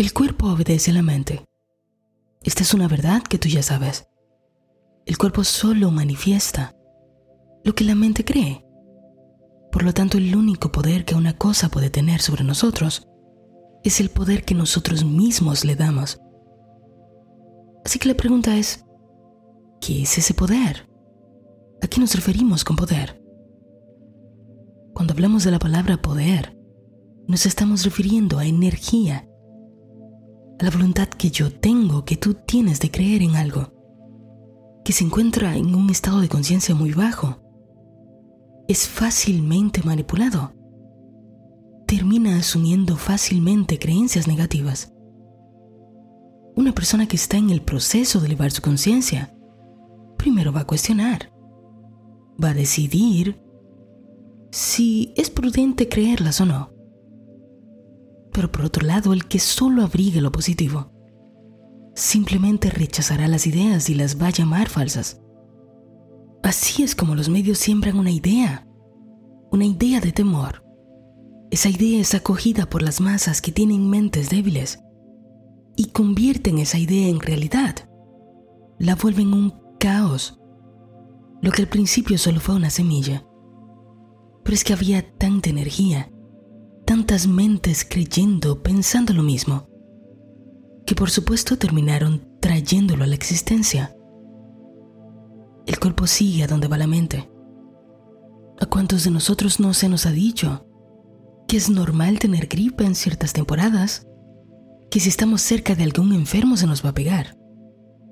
El cuerpo obedece a la mente. Esta es una verdad que tú ya sabes. El cuerpo solo manifiesta lo que la mente cree. Por lo tanto, el único poder que una cosa puede tener sobre nosotros es el poder que nosotros mismos le damos. Así que la pregunta es, ¿qué es ese poder? ¿A qué nos referimos con poder? Cuando hablamos de la palabra poder, nos estamos refiriendo a energía, la voluntad que yo tengo, que tú tienes de creer en algo, que se encuentra en un estado de conciencia muy bajo. Es fácilmente manipulado. Termina asumiendo fácilmente creencias negativas. Una persona que está en el proceso de elevar su conciencia, primero va a cuestionar, va a decidir si es prudente creerlas o no. Pero por otro lado, el que solo abrigue lo positivo, simplemente rechazará las ideas y las va a llamar falsas. Así es como los medios siembran una idea, una idea de temor. Esa idea es acogida por las masas que tienen mentes débiles y convierten esa idea en realidad. La vuelven un caos. Lo que al principio solo fue una semilla. Pero es que había tanta energía, tantas mentes creyendo, pensando lo mismo, que por supuesto terminaron trayéndolo a la existencia. El cuerpo sigue a donde va la mente. ¿A cuántos de nosotros no se nos ha dicho que es normal tener gripe en ciertas temporadas? Que si estamos cerca de algún enfermo se nos va a pegar.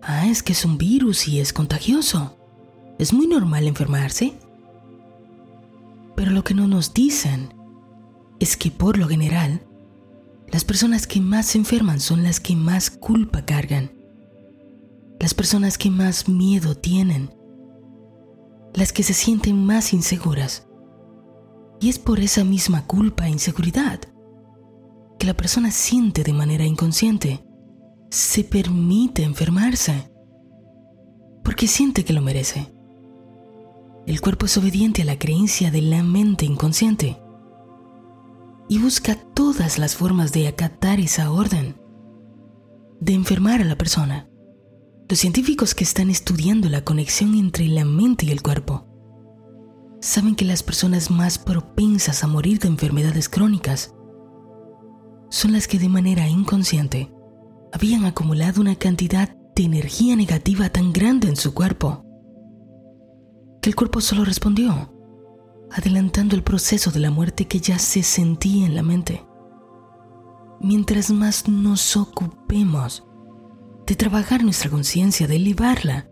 Ah, es que es un virus y es contagioso. Es muy normal enfermarse. Pero lo que no nos dicen es que por lo general, las personas que más se enferman son las que más culpa cargan, las personas que más miedo tienen, las que se sienten más inseguras. Y es por esa misma culpa e inseguridad que la persona siente de manera inconsciente, se permite enfermarse, porque siente que lo merece. El cuerpo es obediente a la creencia de la mente inconsciente y busca todas las formas de acatar esa orden, de enfermar a la persona. Los científicos que están estudiando la conexión entre la mente y el cuerpo saben que las personas más propensas a morir de enfermedades crónicas son las que de manera inconsciente habían acumulado una cantidad de energía negativa tan grande en su cuerpo que el cuerpo solo respondió adelantando el proceso de la muerte que ya se sentía en la mente. Mientras más nos ocupemos de trabajar nuestra conciencia, de elevarla,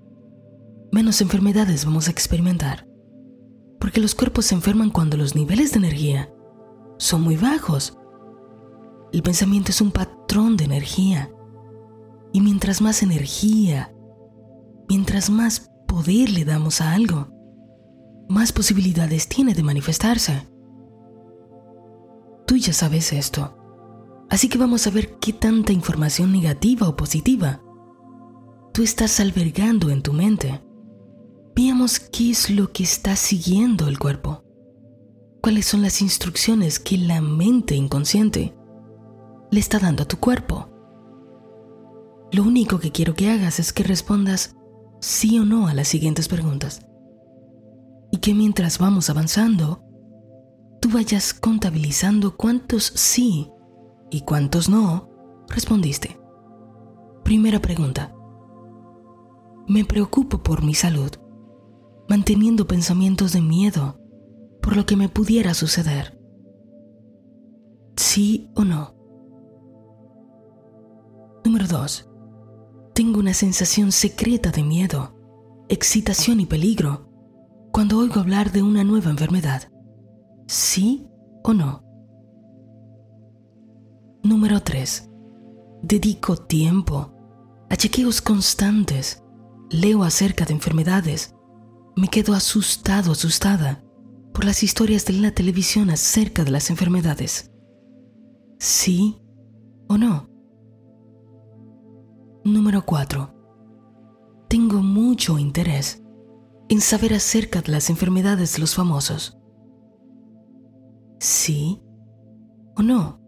menos enfermedades vamos a experimentar. Porque los cuerpos se enferman cuando los niveles de energía son muy bajos. El pensamiento es un patrón de energía. Y mientras más energía, mientras más poder le damos a algo, más posibilidades tiene de manifestarse. Tú ya sabes esto, así que vamos a ver qué tanta información negativa o positiva tú estás albergando en tu mente. Veamos qué es lo que está siguiendo el cuerpo. ¿Cuáles son las instrucciones que la mente inconsciente le está dando a tu cuerpo? Lo único que quiero que hagas es que respondas sí o no a las siguientes preguntas y que mientras vamos avanzando, tú vayas contabilizando cuántos sí y cuántos no respondiste. Primera pregunta. Me preocupo por mi salud, manteniendo pensamientos de miedo por lo que me pudiera suceder. ¿Sí o no? Número 2. Tengo una sensación secreta de miedo, excitación y peligro cuando oigo hablar de una nueva enfermedad? ¿Sí o no? Número 3. Dedico tiempo a chequeos constantes. Leo acerca de enfermedades. Me quedo asustado, asustada por las historias de la televisión acerca de las enfermedades. ¿Sí o no? Número 4. Tengo mucho interés en saber acerca de las enfermedades de los famosos. ¿Sí o no?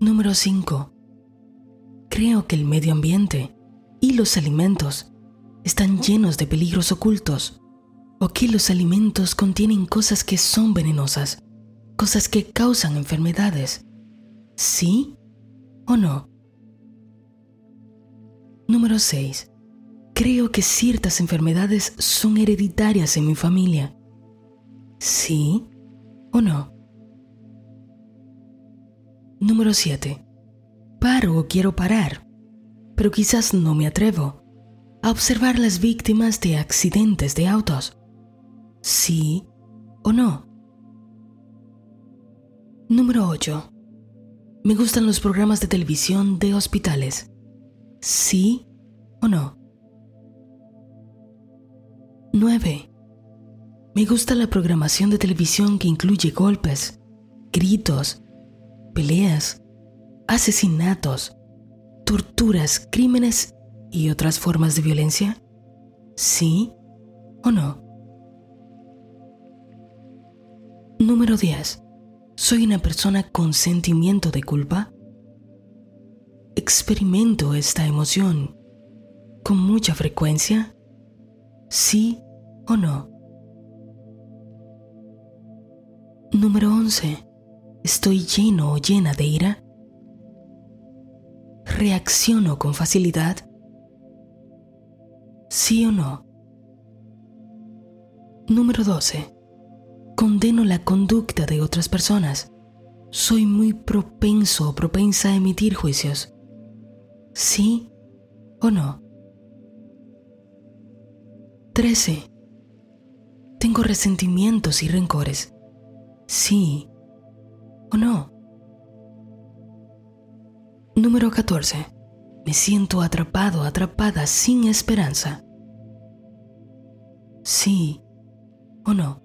Número Número 5. Creo que el medio ambiente y los alimentos están llenos de peligros ocultos o que los alimentos contienen cosas que son venenosas, cosas que causan enfermedades. ¿Sí o no? Número 6. Creo que ciertas enfermedades son hereditarias en mi familia. ¿Sí o no? Número 7. Paro o quiero parar, pero quizás no me atrevo a observar las víctimas de accidentes de autos. ¿Sí o no? Número 8. Me gustan los programas de televisión de hospitales. ¿Sí o no? 9. Me gusta la programación de televisión que incluye golpes, gritos, peleas, asesinatos, torturas, crímenes y otras formas de violencia? ¿Sí o no? Número 10. ¿Soy una persona con sentimiento de culpa? ¿Experimento esta emoción con mucha frecuencia? ¿Sí o no? Número 11. ¿Estoy lleno o llena de ira? ¿Reacciono con facilidad? ¿Sí o no? Número 12. Condeno la conducta de otras personas. Soy muy propenso o propensa a emitir juicios. ¿Sí o no? 13. Tengo resentimientos y rencores. Sí o no. Número 14. Me siento atrapado, atrapada, sin esperanza. Sí o no.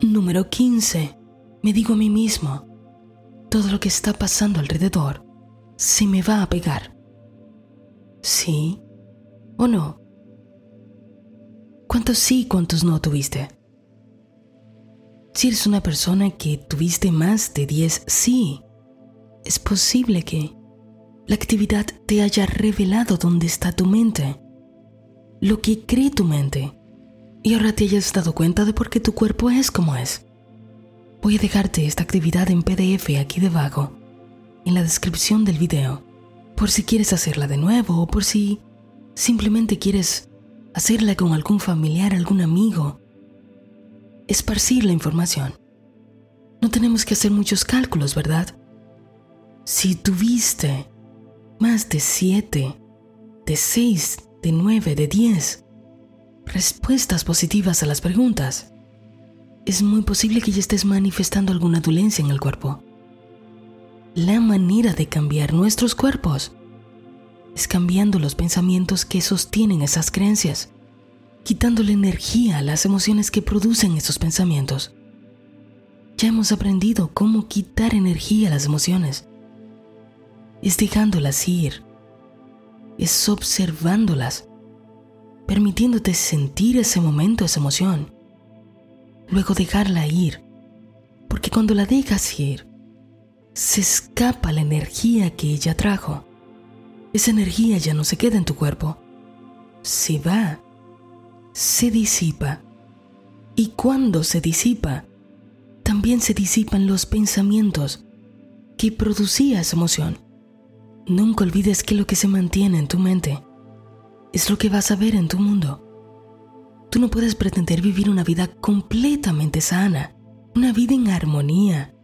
Número 15. Me digo a mí mismo, todo lo que está pasando alrededor se me va a pegar. ¿Sí o no? ¿Cuántos sí y cuántos no tuviste? Si eres una persona que tuviste más de 10 sí, es posible que la actividad te haya revelado dónde está tu mente, lo que cree tu mente, y ahora te hayas dado cuenta de por qué tu cuerpo es como es. Voy a dejarte esta actividad en PDF aquí debajo, en la descripción del video, por si quieres hacerla de nuevo o por si simplemente quieres hacerla con algún familiar, algún amigo esparcir la información. No tenemos que hacer muchos cálculos, ¿verdad? Si tuviste más de 7, de 6, de 9, de 10 respuestas positivas a las preguntas, es muy posible que ya estés manifestando alguna dolencia en el cuerpo. La manera de cambiar nuestros cuerpos es cambiando los pensamientos que sostienen esas creencias quitándole energía a las emociones que producen esos pensamientos. Ya hemos aprendido cómo quitar energía a las emociones. Es dejándolas ir, es observándolas, permitiéndote sentir ese momento, esa emoción, luego dejarla ir, porque cuando la dejas ir, se escapa la energía que ella trajo. Esa energía ya no se queda en tu cuerpo, se va se disipa. Y cuando se disipa, también se disipan los pensamientos que producía esa emoción. Nunca olvides que lo que se mantiene en tu mente es lo que vas a ver en tu mundo. Tú no puedes pretender vivir una vida completamente sana, una vida en armonía,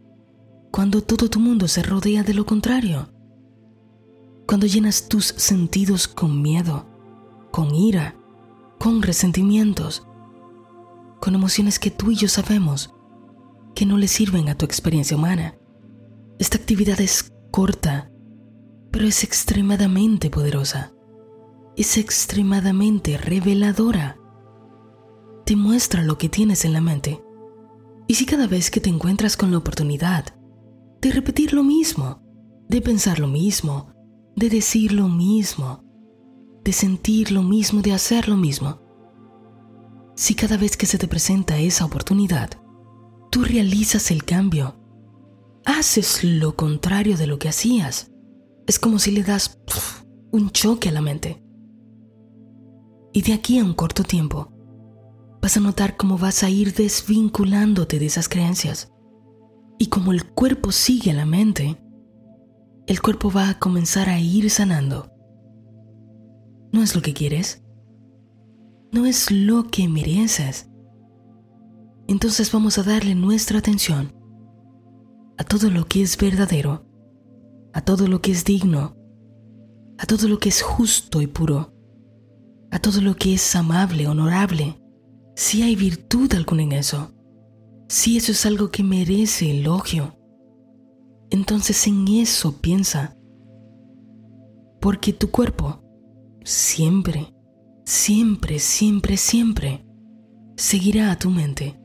cuando todo tu mundo se rodea de lo contrario. Cuando llenas tus sentidos con miedo, con ira, con resentimientos, con emociones que tú y yo sabemos que no le sirven a tu experiencia humana. Esta actividad es corta, pero es extremadamente poderosa. Es extremadamente reveladora. Te muestra lo que tienes en la mente. Y si cada vez que te encuentras con la oportunidad de repetir lo mismo, de pensar lo mismo, de decir lo mismo, de sentir lo mismo, de hacer lo mismo. Si cada vez que se te presenta esa oportunidad, tú realizas el cambio, haces lo contrario de lo que hacías. Es como si le das un choque a la mente. Y de aquí a un corto tiempo, vas a notar cómo vas a ir desvinculándote de esas creencias. Y como el cuerpo sigue a la mente, el cuerpo va a comenzar a ir sanando. ¿No es lo que quieres? ¿No es lo que mereces? Entonces vamos a darle nuestra atención a todo lo que es verdadero, a todo lo que es digno, a todo lo que es justo y puro, a todo lo que es amable, honorable, si hay virtud alguna en eso, si eso es algo que merece elogio, entonces en eso piensa, porque tu cuerpo siempre, siempre, siempre, siempre seguirá a tu mente